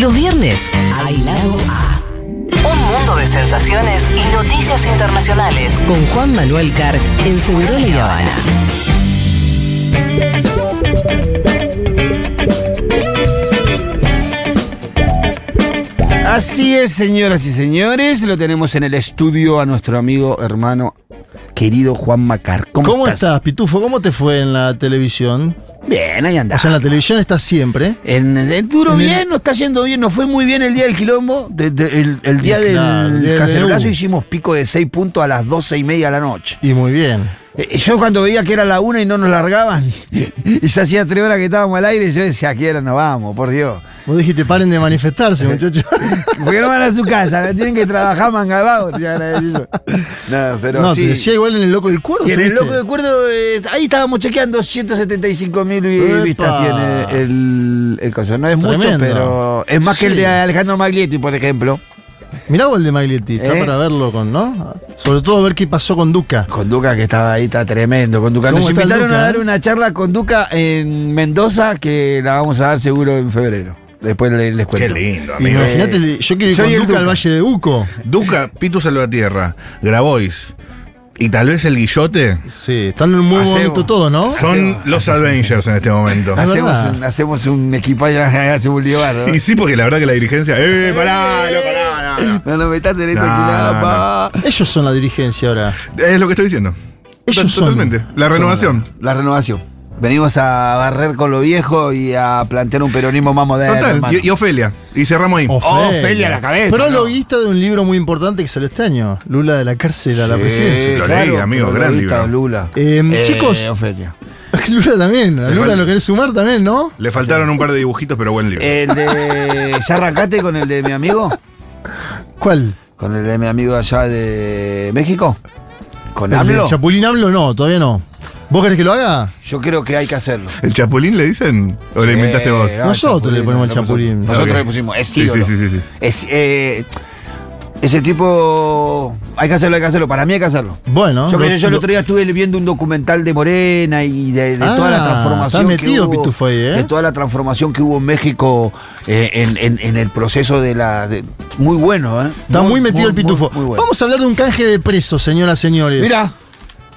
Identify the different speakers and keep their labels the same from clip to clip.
Speaker 1: Los viernes, hay Lado A. Un mundo de sensaciones y noticias internacionales. Con Juan Manuel Carr en Seguro y Habana.
Speaker 2: Así es, señoras y señores, lo tenemos en el estudio a nuestro amigo, hermano, querido Juan Macar. ¿Cómo,
Speaker 3: ¿Cómo, estás? Pitufo? ¿Cómo te fue en la televisión?
Speaker 2: Bien, ahí anda.
Speaker 3: O sea, en la televisión estás siempre.
Speaker 2: En el duro
Speaker 3: En el-
Speaker 2: bien, nos está yendo bien, nos fue muy bien el día del quilombo. de- de- el, el día
Speaker 3: Claro,
Speaker 2: del
Speaker 3: del
Speaker 2: cacerolazo
Speaker 3: Perú.
Speaker 2: hicimos pico de 6 puntos a las 12 y media de la noche.
Speaker 3: Y muy bien.
Speaker 2: Eh, Yo cuando veía que era la una y no nos largaban, y ya hacía tres horas que estábamos al aire, yo decía, ¿a qué hora nos vamos? Por Dios.
Speaker 3: Vos dijiste, paren de manifestarse, muchachos.
Speaker 2: Porque no van a su casa, tienen que trabajar mangabados, te. No, pero
Speaker 3: no,
Speaker 2: sí.
Speaker 3: te decía igual en el loco del cuerdo.
Speaker 2: Y en el loco de cuerdo, eh, ahí estábamos chequeando 175 mil
Speaker 3: Epa.
Speaker 2: vistas tiene el, el coso. No es mucho, pero es más que el de Alejandro Maglietti, por ejemplo.
Speaker 3: Mirá vos el de Maglietti, está
Speaker 2: ¿Eh?
Speaker 3: para verlo con, ¿no? Sobre todo ver qué pasó con Duca.
Speaker 2: Con Duca, que estaba ahí, está tremendo. Con Duca.
Speaker 3: ¿Cómo
Speaker 2: Nos invitaron
Speaker 3: Duca,
Speaker 2: a dar
Speaker 3: eh?
Speaker 2: una charla con Duca en Mendoza, que la vamos a dar seguro en febrero. Después les, les
Speaker 4: Qué
Speaker 2: cuento.
Speaker 4: lindo, amigo.
Speaker 3: Imagínate, yo quiero ir
Speaker 2: soy
Speaker 3: con
Speaker 2: el
Speaker 3: Duca, al
Speaker 2: Duca.
Speaker 3: Valle de Uco.
Speaker 4: Duca, Pitu Salvatierra, Grabois y tal vez el Guillote
Speaker 3: Sí, están en un muy
Speaker 2: Hacemos.
Speaker 3: momento todo, ¿no?
Speaker 4: son los Avengers en este momento.
Speaker 2: Hacemos un, hacemos un hacemos un lío bárbaro.
Speaker 4: Y sí, porque la verdad que la dirigencia. ¡Eh, pará, loco, no, no, no!
Speaker 2: No nos metas en esto,
Speaker 4: No,
Speaker 2: quilapa.
Speaker 3: Ellos son la dirigencia ahora.
Speaker 4: Es lo que estoy diciendo.
Speaker 3: Ellos son.
Speaker 4: Totalmente. La renovación.
Speaker 2: La renovación. Venimos a barrer con lo viejo y a plantear un peronismo más moderno.
Speaker 4: Total.
Speaker 2: hermano.
Speaker 4: Y, y Ofelia. Y cerramos ahí.
Speaker 2: Oh, Ofelia a la cabeza,
Speaker 3: Prologuista de un libro muy importante que salió este año. Lula de la cárcel a la presidencia.
Speaker 4: Lo leí, amigo, gran libro.
Speaker 2: Lula.
Speaker 3: Eh, chicos.
Speaker 2: Ofelia.
Speaker 3: Lula también. A Lula lo querés sumar también, ¿no?
Speaker 4: Le faltaron un par de dibujitos, pero buen libro.
Speaker 2: El de. ¿Ya arrancaste con el de mi amigo?
Speaker 3: ¿Cuál?
Speaker 2: ¿Con el de mi amigo allá de México? ¿Con
Speaker 3: ¿El
Speaker 2: AMLO?
Speaker 3: de Chapulín AMLO? No, todavía no. ¿Vos querés que lo haga?
Speaker 2: Yo creo que hay que hacerlo.
Speaker 4: ¿El Chapulín le dicen? ¿O le inventaste vos?
Speaker 2: no,
Speaker 3: Nosotros le ponemos el chapulín.
Speaker 2: Nosotros le pusimos. Es
Speaker 4: Sí,
Speaker 2: ídolo.
Speaker 4: sí, sí, sí, sí.
Speaker 2: Es, eh, ese tipo. Hay que hacerlo, hay que hacerlo. Para mí hay que hacerlo.
Speaker 3: Bueno.
Speaker 2: Yo, que
Speaker 3: lo-
Speaker 2: yo, yo el otro día estuve viendo un documental de Morena y de, de
Speaker 3: Ah,
Speaker 2: toda la transformación.
Speaker 3: estás metido,
Speaker 2: que hubo,
Speaker 3: Pitufo, ahí, ¿eh?
Speaker 2: De toda la transformación que hubo en México eh, en, en- en el proceso de la. de- muy bueno, ¿eh?
Speaker 3: Está muy, metido el pitufo.
Speaker 2: muy bueno.
Speaker 3: Vamos a hablar de un canje de presos, señoras, señores.
Speaker 2: Mira,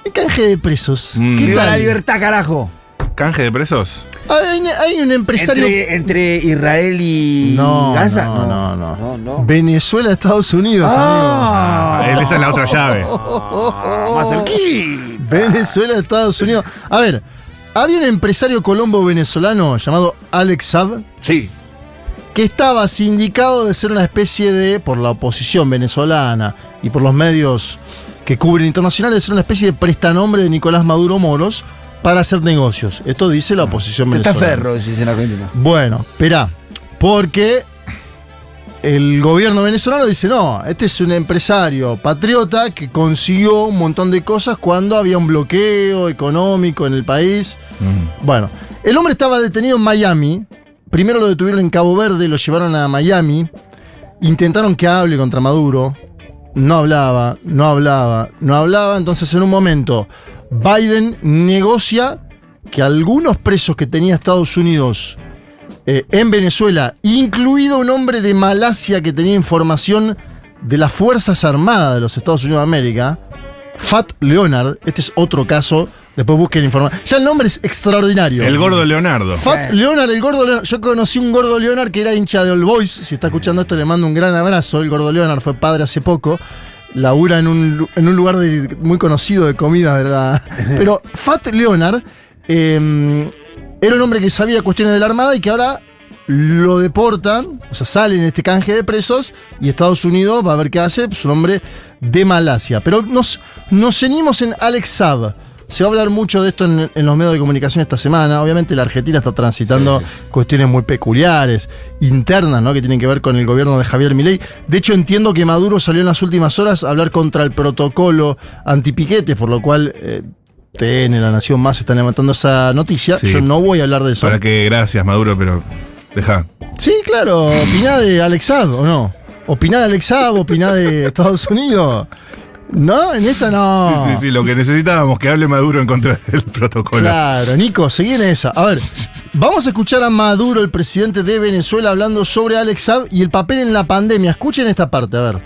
Speaker 3: Un canje de presos.
Speaker 4: Mm.
Speaker 3: ¿Qué
Speaker 2: viva la
Speaker 3: tal?
Speaker 2: libertad, carajo.
Speaker 4: ¿Canje de presos?
Speaker 3: Hay, hay un empresario.
Speaker 2: Entre, entre Israel y
Speaker 3: No,
Speaker 2: Gaza.
Speaker 3: no, no, no.
Speaker 2: no, no.
Speaker 3: Venezuela, Estados Unidos,
Speaker 2: Ah,
Speaker 4: Ah, esa es la otra llave.
Speaker 2: ah, más.
Speaker 3: Venezuela, Estados Unidos. A ver, había un empresario colombo venezolano llamado Alex Saab
Speaker 2: Sí.
Speaker 3: que estaba sindicado de ser una especie de, por la oposición venezolana y por los medios que cubren internacionales, de ser una especie de prestanombre de Nicolás Maduro Moros para hacer negocios. Esto dice la oposición
Speaker 2: Está
Speaker 3: venezolana.
Speaker 2: ferro, decís en Argentina.
Speaker 3: Bueno, espera, porque el gobierno venezolano dice, no, este es un empresario patriota que consiguió un montón de cosas cuando había un bloqueo económico en el país.
Speaker 4: Mm.
Speaker 3: Bueno, el hombre estaba detenido en Miami. Primero lo detuvieron en Cabo Verde, lo llevaron a Miami. Intentaron que hable contra Maduro. No hablaba, no hablaba, no hablaba. Entonces, en un momento, Biden negocia que algunos presos que tenía Estados Unidos eh, en Venezuela, incluido un hombre de Malasia que tenía información de las Fuerzas Armadas de los Estados Unidos de América, Fat Leonard, este es otro caso, después busquen información. Ya el nombre es extraordinario.
Speaker 4: El gordo Leonardo.
Speaker 3: Fat Leonard, el gordo Leonard. Yo conocí un gordo Leonard que era hincha de All Boys. Si está escuchando esto, le mando un gran abrazo. El gordo Leonard fue padre hace poco. Labura en un, en un lugar de- muy conocido de comida. De la... Pero Fat Leonard eh, era un hombre que sabía cuestiones de la Armada y que ahora lo deportan, o sea, sale en este canje de presos y Estados Unidos va a ver qué hace, es un hombre de Malasia. Pero nos, nos ceñimos en Alex Saab. Se va a hablar mucho de esto en, en los medios de comunicación esta semana. Obviamente la Argentina está transitando cuestiones muy peculiares, internas, ¿no? Que tienen que ver con el gobierno de Javier Milei. De hecho, entiendo que Maduro salió en las últimas horas a hablar contra el protocolo antipiquetes, por lo cual eh, TN, La Nación Más están levantando esa noticia.
Speaker 4: Sí.
Speaker 3: Yo no voy a hablar de eso.
Speaker 4: Para que, gracias, Maduro, pero deja.
Speaker 3: Sí, claro. Opiná de Alex Saab, ¿o no? Opiná de Alex Saab, opiná de Estados Unidos. ¿No? En esta no.
Speaker 4: Sí, sí, sí, lo que necesitábamos, que hable Maduro en contra del protocolo.
Speaker 3: Claro, Nico, seguí en esa. A ver, Vamos a escuchar a Maduro, el presidente de Venezuela, hablando sobre Alex Saab y el papel en la pandemia. Escuchen esta parte, a ver.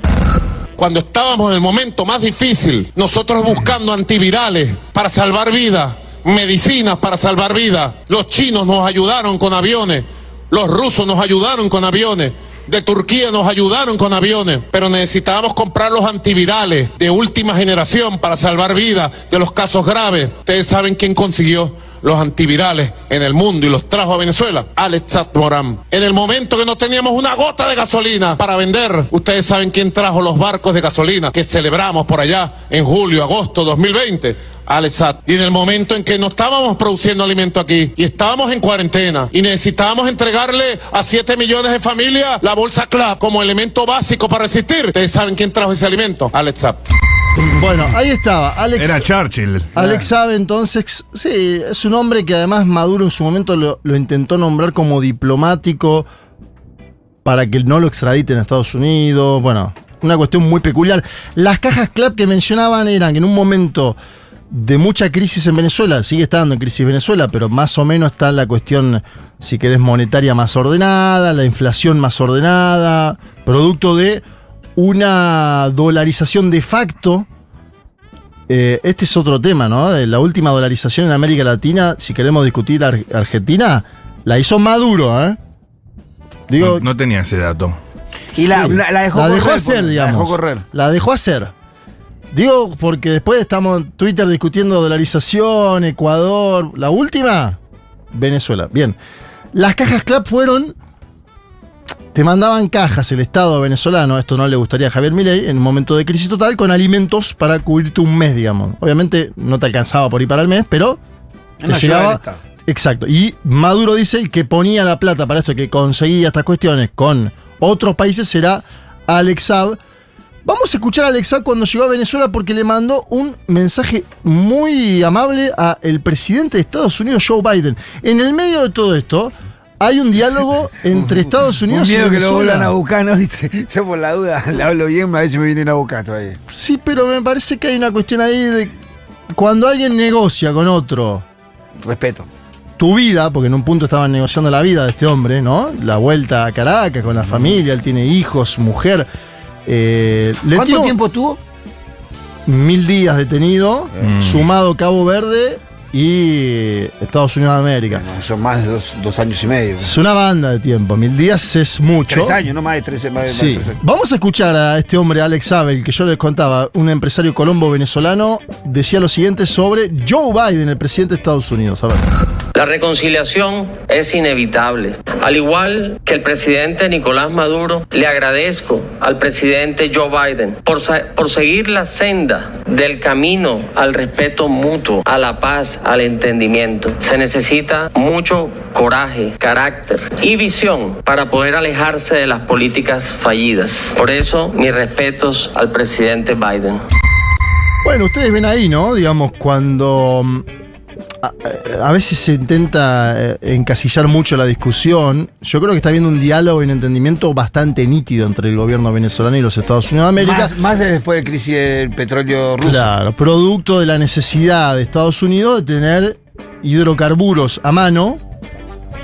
Speaker 5: Cuando estábamos en el momento más difícil, nosotros buscando antivirales para salvar vidas, medicinas para salvar vidas, los chinos nos ayudaron con aviones, los rusos nos ayudaron con aviones, de Turquía nos ayudaron con aviones, pero necesitábamos comprar los antivirales de última generación para salvar vidas de los casos graves. Ustedes saben quién consiguió los antivirales en el mundo y los trajo a Venezuela? Alex Moram. En el momento que no teníamos una gota de gasolina para vender, ustedes saben quién trajo los barcos de gasolina que celebramos por allá en julio, agosto 2020. Alex Saab. Y en el momento en que no estábamos produciendo alimento aquí y estábamos en cuarentena y necesitábamos entregarle a 7 millones de familias la bolsa CLAP como elemento básico para resistir, ustedes saben quién trajo ese alimento? Alex Saab.
Speaker 3: Bueno, ahí estaba. Alex,
Speaker 4: Era Churchill.
Speaker 3: Alex Saab, entonces, sí, es un hombre que además Maduro en su momento lo, lo intentó nombrar como diplomático para que no lo extraditen a Estados Unidos. Bueno, una cuestión muy peculiar. Las cajas CLAP que mencionaban eran que en un momento de mucha crisis en Venezuela, sigue estando en crisis Venezuela, pero más o menos está la cuestión, si querés, monetaria más ordenada, la inflación más ordenada, producto de una dolarización de facto. Eh, este es otro tema, ¿no? De La última dolarización en América Latina, si queremos discutir Ar- Argentina, la hizo Maduro, ¿eh? Digo,
Speaker 4: No, no tenía ese dato.
Speaker 2: Y la,
Speaker 3: Sí.
Speaker 2: la- la dejó
Speaker 3: La
Speaker 2: correr.
Speaker 3: dejó hacer, digamos.
Speaker 2: La dejó correr.
Speaker 3: La dejó hacer. Digo, porque después estamos en Twitter discutiendo dolarización, Ecuador. La última, Venezuela. Bien. Las cajas CLAP fueron. Te mandaban cajas el Estado venezolano, esto no le gustaría a Javier Milei, en un momento de crisis total, con alimentos para cubrirte un mes, digamos. Obviamente no te alcanzaba por ir para el mes, pero te llegaba. Exacto. Y Maduro dice el que ponía la plata para esto, que conseguía estas cuestiones con otros países, será Alex Saab. Vamos a escuchar a Alex Saab cuando llegó a Venezuela porque le mandó un mensaje muy amable a el presidente de Estados Unidos, Joe Biden. En el medio de todo esto, hay un diálogo entre Estados
Speaker 2: Un
Speaker 3: Unidos y
Speaker 2: miedo que lo
Speaker 3: Venezuela.
Speaker 2: vuelvan a buscar, ¿no? Yo por la duda le hablo bien, a ver si me vienen a buscar todavía.
Speaker 3: Sí, pero me parece que hay una cuestión ahí de cuando alguien negocia con otro
Speaker 2: Respeto.
Speaker 3: tu vida, porque en un punto estaban negociando la vida de este hombre, ¿no? La vuelta a Caracas con la familia, él tiene hijos, mujer. Eh, le
Speaker 2: ¿Cuánto tiempo tuvo?
Speaker 3: Mil días detenido,
Speaker 4: Mm.
Speaker 3: sumado Cabo Verde y Estados Unidos de América.
Speaker 2: Bueno, son más de dos, dos años y medio.
Speaker 3: Es una banda de tiempo, mil días es mucho.
Speaker 2: Tres años, no más de tres, más de- más de
Speaker 3: Sí.
Speaker 2: tres años.
Speaker 3: Vamos a escuchar a este hombre, Alex Abel, que yo les contaba, un empresario colombo venezolano, decía lo siguiente sobre Joe Biden, el presidente de Estados Unidos. A ver.
Speaker 6: La reconciliación es inevitable. Al igual que el presidente Nicolás Maduro, le agradezco al presidente Joe Biden por, por seguir la senda del camino al respeto mutuo, a la paz, al entendimiento. Se necesita mucho coraje, carácter y visión para poder alejarse de las políticas fallidas. Por eso, mis respetos al presidente Biden.
Speaker 3: Bueno, ustedes ven ahí, ¿no? Digamos, cuando mm, a, veces se intenta eh, encasillar mucho la discusión, yo creo que está habiendo un diálogo y un entendimiento bastante nítido entre el gobierno venezolano y los Estados Unidos de América.
Speaker 2: Más, más de después de crisis del petróleo ruso.
Speaker 3: Claro, producto de la necesidad de Estados Unidos de tener hidrocarburos a mano,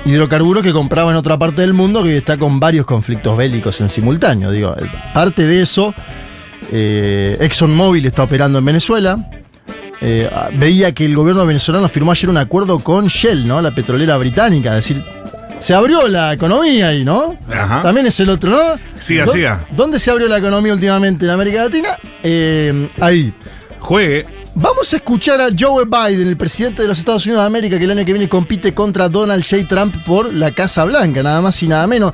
Speaker 3: hidrocarburos que compraba en otra parte del mundo que está con varios conflictos bélicos en simultáneo. Digo, eh, parte de eso, eh, ExxonMobil está operando en Venezuela. Eh, veía que el gobierno venezolano firmó ayer un acuerdo con Shell, ¿no? La petrolera británica. Es decir, se abrió la economía ahí, ¿no?
Speaker 4: Ajá.
Speaker 3: También es el otro, ¿no?
Speaker 4: Siga,
Speaker 3: ¿Dó-
Speaker 4: siga.
Speaker 3: ¿Dónde se abrió la economía últimamente en América Latina? Eh, ahí.
Speaker 4: Juegue.
Speaker 3: Vamos a escuchar a Joe Biden, el presidente de los Estados Unidos de América, que el año que viene compite contra Donald J. Trump por la Casa Blanca, nada más y nada menos.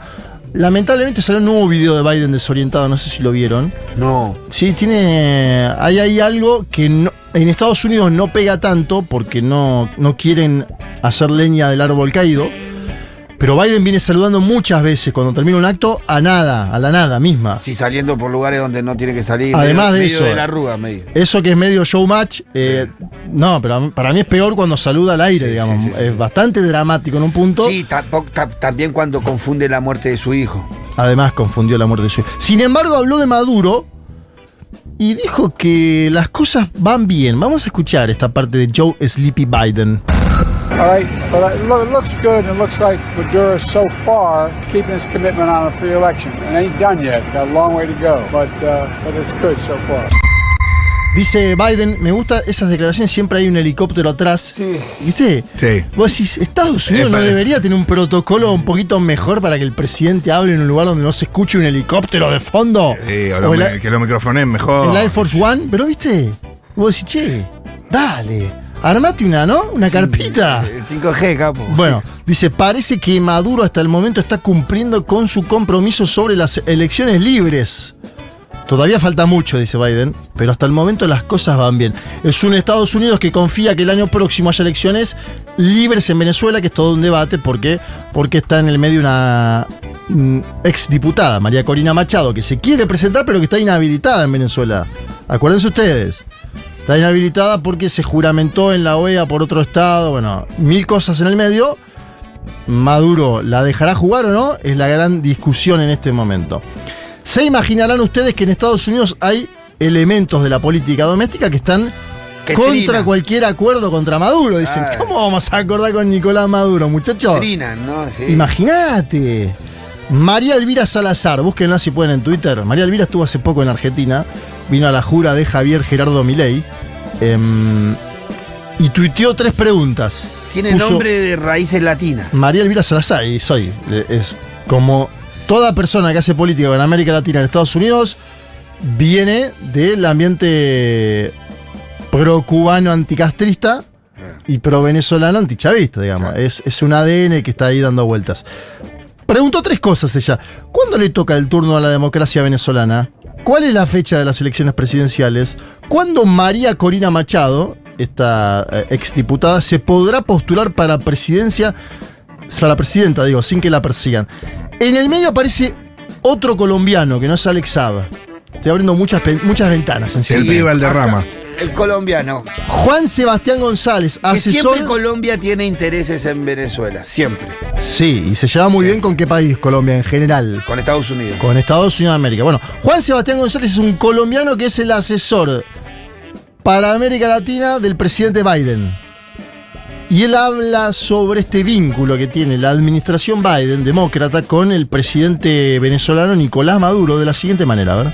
Speaker 3: Lamentablemente salió un nuevo video de Biden desorientado, no sé si lo vieron.
Speaker 2: No.
Speaker 3: Sí, tiene. Hay ahí algo que no- en Estados Unidos no pega tanto porque no, no quieren hacer leña del árbol caído. Pero Biden viene saludando muchas veces cuando termina un acto a nada, a la nada misma.
Speaker 2: Sí, saliendo por lugares donde no tiene que salir.
Speaker 3: Además de
Speaker 2: medio
Speaker 3: eso-
Speaker 2: de la arruga, medio.
Speaker 3: Eso que es medio showmatch, eh, no, pero para mí es peor cuando saluda al aire,
Speaker 2: Sí,
Speaker 3: digamos.
Speaker 2: sí, sí,
Speaker 3: es
Speaker 2: sí.
Speaker 3: bastante dramático en un punto.
Speaker 2: Sí, también cuando confunde la muerte de su hijo.
Speaker 3: Además, confundió la muerte de su hijo. Sin embargo, habló de Maduro y dijo que las cosas van bien. Vamos a escuchar esta parte de Joe Sleepy Biden.
Speaker 7: All right, but it, loo- it looks good, and it looks like Maduro so far keeping his commitment on a free election. It ain't done yet; got a long way to go, but uh, but it's good so far.
Speaker 3: Dice Biden, me gusta esas declaraciones, siempre hay un helicóptero atrás.
Speaker 2: Sí.
Speaker 3: ¿Viste?
Speaker 4: Sí.
Speaker 3: Vos decís, Estados Unidos
Speaker 4: Eh,
Speaker 3: no debería tener un protocolo un poquito mejor para que el presidente hable en un lugar donde no se escuche un helicóptero de fondo.
Speaker 4: Sí, o
Speaker 3: O
Speaker 4: lo-
Speaker 3: el,
Speaker 4: que lo microfonen mejor.
Speaker 3: el Air Force One, pero viste, vos decís, che, dale, armate una, ¿no? Una carpita.
Speaker 2: El 5G, capo.
Speaker 3: Bueno, dice, parece que Maduro hasta el momento está cumpliendo con su compromiso sobre las elecciones libres. Todavía falta mucho, dice Biden, pero hasta el momento las cosas van bien. Es un Estados Unidos que confía que el año próximo haya elecciones libres en Venezuela, que es todo un debate, porque, porque está en el medio una mm, exdiputada, María Corina Machado, que se quiere presentar, pero que está inhabilitada en Venezuela. Acuérdense ustedes. Está inhabilitada porque se juramentó en la OEA por otro estado, bueno, mil cosas en el medio. Maduro la dejará jugar o no, es la gran discusión en este momento. Se imaginarán ustedes que en Estados Unidos hay elementos de la política doméstica que están
Speaker 2: Que
Speaker 3: contra
Speaker 2: trina.
Speaker 3: cualquier acuerdo contra Maduro. Dicen. ¿cómo vamos a acordar con Nicolás Maduro, muchachos?
Speaker 2: Trinan, ¿no? Sí.
Speaker 3: Imagínate. María Elvira Salazar, búsquenla si pueden en Twitter. María Elvira estuvo hace poco en Argentina, vino a la jura de Javier Gerardo Milei em, y tuiteó tres preguntas.
Speaker 2: Tiene
Speaker 3: Puso-
Speaker 2: nombre de raíces latinas.
Speaker 3: María Elvira Salazar, y soy, eh, es como toda persona que hace política en América Latina, en Estados Unidos, viene del ambiente pro-cubano anticastrista y pro-venezolano antichavista, digamos. Es, es un ADN que está ahí dando vueltas. Preguntó tres cosas ella. ¿Cuándo le toca el turno a la democracia venezolana? ¿Cuál es la fecha de las elecciones presidenciales? ¿Cuándo María Corina Machado, esta eh, exdiputada, se podrá postular para presidencia, para presidenta, digo, sin que la persigan? En el medio aparece otro colombiano, que no es Alex Saab. Estoy abriendo muchas, muchas ventanas en
Speaker 4: El
Speaker 3: serio.
Speaker 4: pibe Valderrama.
Speaker 2: El colombiano.
Speaker 3: Juan Sebastián González,
Speaker 2: Que
Speaker 3: asesor.
Speaker 2: siempre Colombia tiene intereses en Venezuela. Siempre.
Speaker 3: Sí, y se lleva muy bien con qué país, Colombia en general.
Speaker 2: Con Estados Unidos.
Speaker 3: Con Estados Unidos de América. Bueno, Juan Sebastián González es un colombiano que es el asesor para América Latina del presidente Biden. Y él habla sobre este vínculo que tiene la administración Biden, demócrata, con el presidente venezolano Nicolás Maduro de la siguiente manera. A ver.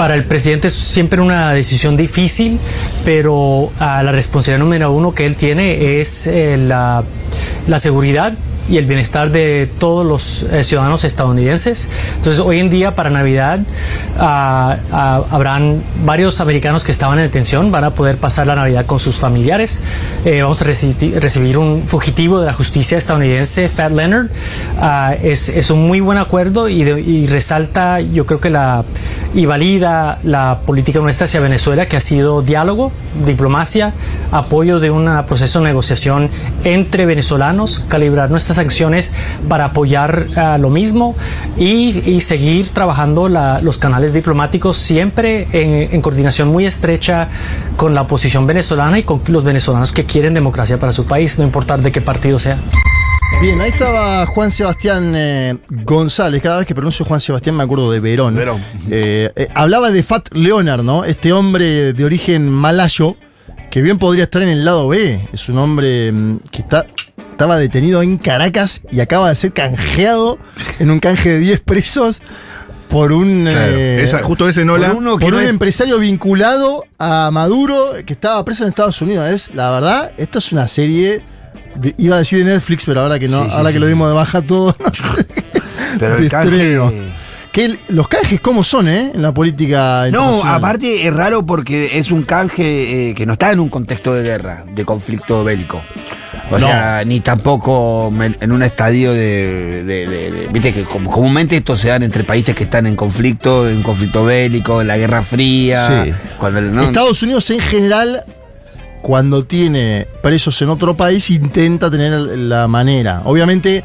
Speaker 8: Para el presidente es siempre una decisión difícil, pero ah, la responsabilidad número uno que él tiene es eh, la, la seguridad y el bienestar de todos los eh, ciudadanos estadounidenses. Entonces, hoy en día, para Navidad, ah, ah, habrán varios americanos que estaban en detención, van a poder pasar la Navidad con sus familiares. Eh, vamos a reci- recibir un fugitivo de la justicia estadounidense, Fat Leonard. Ah, es, es un muy buen acuerdo y, de- y resalta, yo creo que la y valida la política nuestra hacia Venezuela, que ha sido diálogo, diplomacia, apoyo de un proceso de negociación entre venezolanos, calibrar nuestras acciones para apoyar ah, lo mismo y, y seguir trabajando la- los canales diplomáticos siempre en, en coordinación muy estrecha con la oposición venezolana y con los venezolanos que quieren democracia para su país, no importar de qué partido sea.
Speaker 3: Bien, ahí estaba Juan Sebastián eh, González. Cada vez que pronuncio Juan Sebastián me acuerdo de Verón.
Speaker 2: Verón.
Speaker 3: Eh, eh, hablaba de Fat Leonard, ¿no? Este hombre de origen malayo, que bien podría estar en el lado B. Es un hombre mm, que está, estaba detenido en Caracas y acaba de ser canjeado en un canje de 10 presos por un.
Speaker 4: Claro.
Speaker 3: eh,
Speaker 4: Esa- justo ese Nola.
Speaker 2: por uno que
Speaker 3: por
Speaker 2: no
Speaker 3: un
Speaker 2: es-
Speaker 3: empresario vinculado a Maduro que estaba preso en Estados Unidos. Es, la verdad, esto es una serie. de- iba a decir de Netflix, pero ahora que no,
Speaker 2: Sí, sí,
Speaker 3: ahora que
Speaker 2: sí.
Speaker 3: lo dimos de baja todo, no sé.
Speaker 2: Pero
Speaker 3: de
Speaker 2: el canje-.
Speaker 3: Que el- los canjes, ¿cómo son, eh? En la política
Speaker 2: No, aparte es raro porque es un canje eh, que no está en un contexto de guerra, de conflicto bélico. O
Speaker 3: No.
Speaker 2: sea, ni tampoco en un estadio de, de- de- de- Viste que comúnmente esto se dan entre países que están en conflicto, en conflicto bélico, en la Guerra Fría.
Speaker 3: Sí.
Speaker 2: Cuando.
Speaker 3: Estados Unidos en general, cuando tiene presos en otro país, intenta tener la manera. Obviamente,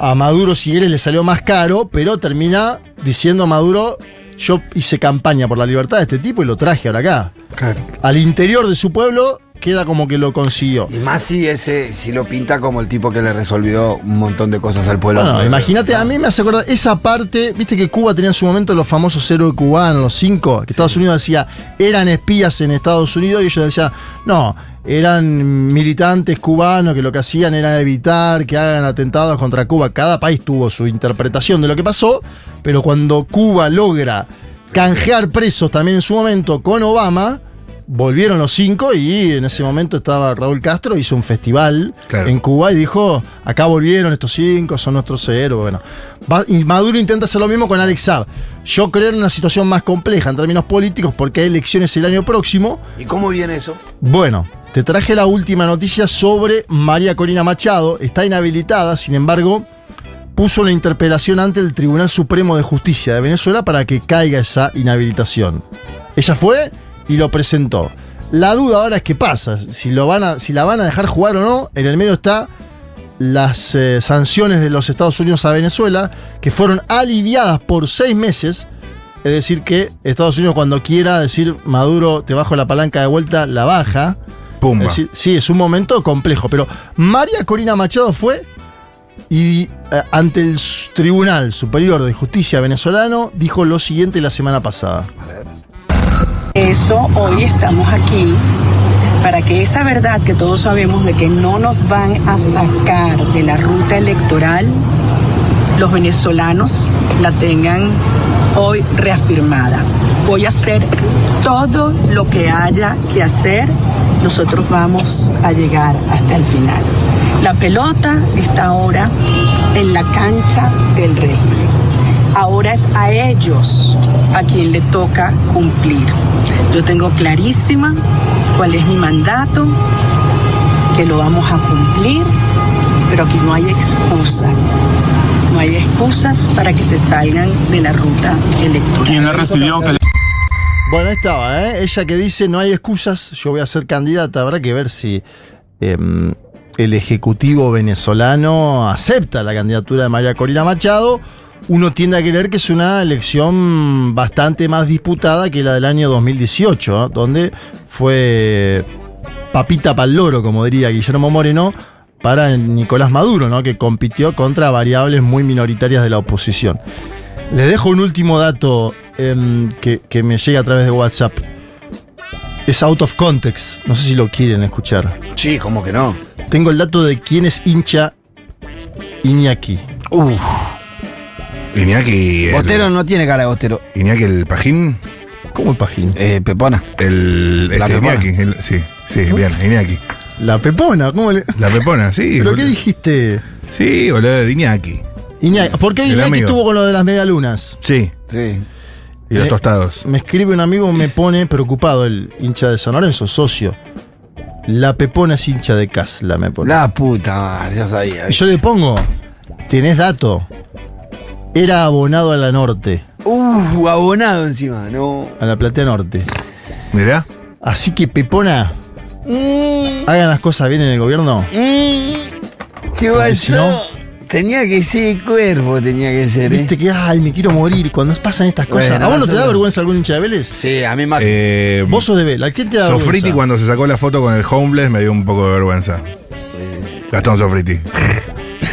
Speaker 3: a Maduro, si le salió más caro, pero termina diciendo a Maduro: Yo hice campaña por la libertad de este tipo y lo traje ahora acá.
Speaker 2: Claro.
Speaker 3: Al interior de su pueblo, queda como que lo consiguió.
Speaker 2: Y más si ese, si lo pinta como el tipo que le resolvió un montón de cosas al pueblo.
Speaker 3: Bueno, imagínate, a mí me hace acordar esa parte, viste que Cuba tenía en su momento los famosos héroes cubanos, los cinco, que Estados Unidos decía, eran espías en Estados Unidos y ellos decían, no, eran militantes cubanos que lo que hacían era evitar que hagan atentados contra Cuba. Cada país tuvo su interpretación de lo que pasó, pero cuando Cuba logra canjear presos también en su momento con Obama, volvieron los cinco y en ese momento estaba Raúl Castro, hizo un festival
Speaker 4: Claro.
Speaker 3: en Cuba y dijo, acá volvieron estos cinco, son nuestros héroes. Bueno, Va- y Maduro intenta hacer lo mismo con Alex Saab. Yo creo en una situación más compleja en términos políticos porque hay elecciones el año próximo.
Speaker 2: ¿Y cómo viene eso?
Speaker 3: Bueno, te traje la última noticia sobre María Corina Machado. Está inhabilitada, sin embargo, puso una interpelación ante el Tribunal Supremo de Justicia de Venezuela para que caiga esa inhabilitación. Ella fue y lo presentó. La duda ahora es qué pasa, si, lo van a, si la van a dejar jugar o no. En el medio está las eh, sanciones de los Estados Unidos a Venezuela, que fueron aliviadas por seis meses. Es decir, que Estados Unidos cuando quiera decir Maduro te bajo la palanca de vuelta, la baja.
Speaker 4: Pumba.
Speaker 3: Es decir, sí, es un momento complejo, pero María Corina Machado fue y eh, ante el Tribunal Superior de Justicia venezolano dijo lo siguiente la semana pasada.
Speaker 9: Eso hoy estamos aquí para que esa verdad que todos sabemos de que no nos van a sacar de la ruta electoral, los venezolanos la tengan hoy reafirmada. Voy a hacer todo lo que haya que hacer. Nosotros vamos a llegar hasta el final. La pelota está ahora en la cancha del régimen. Ahora es a ellos a quien le toca cumplir. Yo tengo clarísima cuál es mi mandato, que lo vamos a cumplir, pero aquí no hay excusas. No hay excusas para que se salgan de la ruta electoral.
Speaker 10: ¿Quién la recibió? Que le-
Speaker 3: Bueno, ahí estaba, ¿eh? Ella que dice no hay excusas, yo voy a ser candidata. Habrá que ver si em, el Ejecutivo venezolano acepta la candidatura de María Corina Machado. Uno tiende a creer que es una elección bastante más disputada que la del año 2018, ¿eh? donde fue papita pal loro, como diría Guillermo Moreno, para Nicolás Maduro, ¿no? que compitió contra variables muy minoritarias de la oposición. Les dejo un último dato em, que, que me llega a través de WhatsApp. Es out of context. No sé si lo quieren escuchar.
Speaker 2: Sí, ¿cómo que no?
Speaker 3: Tengo el dato de quién es hincha Iñaki.
Speaker 2: Uf,
Speaker 4: Iñaki. el-
Speaker 2: Bostero no tiene cara de Bostero.
Speaker 4: Iñaki el Pajín.
Speaker 3: ¿Cómo el pajín?
Speaker 2: Eh, Pepona.
Speaker 4: El.
Speaker 2: La
Speaker 4: este,
Speaker 2: Pepona.
Speaker 4: Iñaki. el- sí, sí, bien, Iñaki.
Speaker 3: La pepona, ¿cómo le.?
Speaker 4: La Pepona, sí.
Speaker 3: ¿Pero qué dijiste?
Speaker 4: Sí, boludo, de Iñaki.
Speaker 3: Iñaki. ¿Por qué
Speaker 4: El
Speaker 3: Iñaki
Speaker 4: amigo.
Speaker 3: estuvo con lo de las medialunas?
Speaker 4: Sí.
Speaker 2: Sí.
Speaker 4: Y los
Speaker 3: Eh,
Speaker 4: tostados.
Speaker 3: Me escribe un amigo, me pone preocupado, el hincha de San Lorenzo, socio. La pepona es hincha de Casla, me pone.
Speaker 2: La puta madre, ya sabía.
Speaker 3: Y yo le pongo, tenés dato. Era abonado a la norte,
Speaker 2: Uh, abonado encima, no.
Speaker 3: a la platea norte.
Speaker 4: Mirá.
Speaker 3: Así que Pepona, hagan las cosas bien en el gobierno.
Speaker 2: ¿Qué
Speaker 3: Porque si
Speaker 2: pasó?
Speaker 3: no-
Speaker 2: Tenía que ser cuerpo, tenía que ser. ¿eh?
Speaker 3: Viste que, ay, me quiero morir cuando pasan estas cosas.
Speaker 2: Bueno,
Speaker 3: ¿A vos no te da vergüenza algún hincha de Vélez?
Speaker 2: Sí, a mí más.
Speaker 4: Eh,
Speaker 3: Vos sos de Vélez. ¿A quién te da
Speaker 4: Sofriti
Speaker 3: vergüenza?
Speaker 4: cuando se sacó la foto con el homeless me dio un poco de vergüenza. Gastón Sofriti.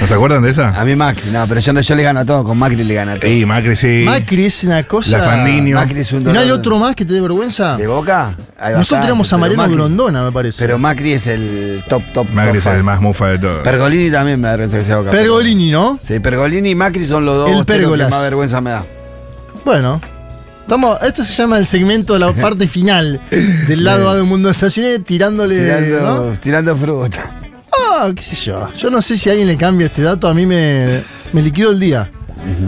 Speaker 4: ¿No se acuerdan de esa?
Speaker 2: A mí Macri, no, pero yo, no, yo le gano a todo, con Macri le gana a todo.
Speaker 4: Sí, Macri sí.
Speaker 3: Macri es una cosa.
Speaker 4: La Fandiño.
Speaker 2: Macri es un
Speaker 3: ¿Y no hay
Speaker 2: dolor
Speaker 3: otro más que te dé vergüenza?
Speaker 2: ¿De boca? Hay
Speaker 3: Nosotros
Speaker 2: bastante,
Speaker 3: tenemos a Mariano
Speaker 2: Macri-
Speaker 3: Grondona, me parece.
Speaker 2: Pero Macri es el top, top.
Speaker 4: Macri
Speaker 2: top
Speaker 4: es el más mufa de todos.
Speaker 2: Pergolini también me da vergüenza que sea boca.
Speaker 3: Pergolini, ¿no?
Speaker 2: Sí, Pergolini y Macri son los dos
Speaker 3: El
Speaker 2: que más vergüenza me da.
Speaker 3: Bueno. Estamos, esto se llama el segmento de la parte final del lado A de un mundo de sensaciones, tirándole.
Speaker 2: Tirando,
Speaker 3: ¿no?
Speaker 2: tirando fruta.
Speaker 3: Ah, qué sé yo. Yo no sé si a alguien le cambia este dato, a mí me, me liquidó el día.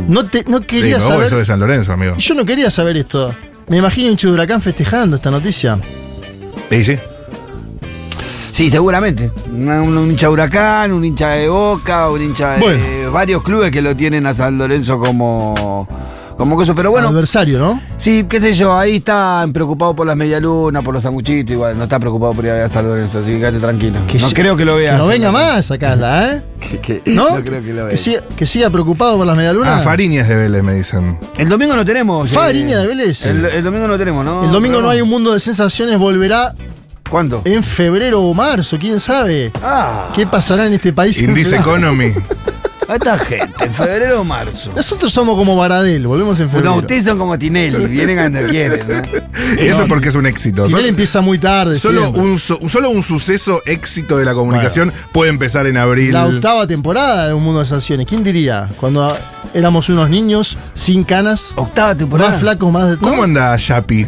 Speaker 3: No, te, no quería saber.
Speaker 4: de San Lorenzo, amigo.
Speaker 3: Yo no quería saber esto. Me imagino un de huracán festejando esta noticia.
Speaker 4: Sí, sí.
Speaker 2: Sí, seguramente. Un, un hincha de Huracán, un hincha de Boca, un hincha de
Speaker 3: Bueno.
Speaker 2: varios clubes que lo tienen a San Lorenzo como, como cosa. Pero bueno,
Speaker 3: Adversario, ¿no?
Speaker 2: sí, qué sé yo, ahí están preocupados por las medialunas, por los sanguchitos, igual, no está preocupado por ir a ver a San Lorenzo, así que quédate tranquilo.
Speaker 3: Que
Speaker 2: no creo que lo veas.
Speaker 3: Que no venga más acá, ¿eh?
Speaker 2: Que, que-
Speaker 3: ¿No?
Speaker 2: no creo que lo
Speaker 3: Que
Speaker 2: veas.
Speaker 3: siga, que siga preocupado por las medialunas.
Speaker 4: Ah, Fariñas de Vélez, me dicen.
Speaker 2: El domingo no tenemos. eh,
Speaker 3: Fariña de Vélez.
Speaker 2: El, el domingo no tenemos, ¿no?
Speaker 3: El domingo no hay un mundo de sensaciones, volverá
Speaker 2: ¿Cuándo?
Speaker 3: en febrero o marzo, quién sabe.
Speaker 2: Ah.
Speaker 3: ¿Qué pasará en este país?
Speaker 4: Indice
Speaker 3: febrero?
Speaker 4: Economy.
Speaker 2: Esta gente, en febrero o marzo.
Speaker 3: Nosotros somos como Baradel, volvemos en febrero.
Speaker 2: No, ustedes son como Tinelli, vienen cuando quieren, ¿no?
Speaker 4: Eso es porque es un éxito.
Speaker 3: Tinelli
Speaker 4: Solo-
Speaker 3: empieza muy tarde.
Speaker 4: Solo
Speaker 3: siempre.
Speaker 4: un, su- solo un suceso éxito de la comunicación puede empezar en abril.
Speaker 3: La octava temporada de Un Mundo de Sensaciones. ¿Quién diría? Cuando éramos unos niños sin canas,
Speaker 2: Octava temporada.
Speaker 3: más flacos, más de
Speaker 4: ¿Cómo anda Yapi?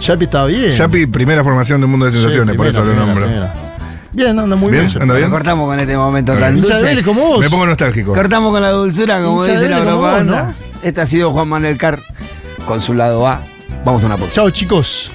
Speaker 3: Yapi estaba bien.
Speaker 4: Yapi, primera formación del mundo de
Speaker 3: Sí,
Speaker 4: sensaciones, por
Speaker 3: primera,
Speaker 4: eso lo
Speaker 3: primera,
Speaker 4: nombro.
Speaker 3: primera. Bien, anda muy
Speaker 4: ¿Bien?
Speaker 3: bien.
Speaker 4: ¿Anda bien?
Speaker 2: Cortamos con este momento tan dulce.
Speaker 3: Como vos.
Speaker 4: Me pongo nostálgico.
Speaker 2: Cortamos con la dulzura, como dice la
Speaker 3: vos,
Speaker 2: propaganda.
Speaker 3: ¿no?
Speaker 2: Este ha sido Juan Manuel Carr con su lado A. Vamos a una pausa.
Speaker 3: Chao, chicos.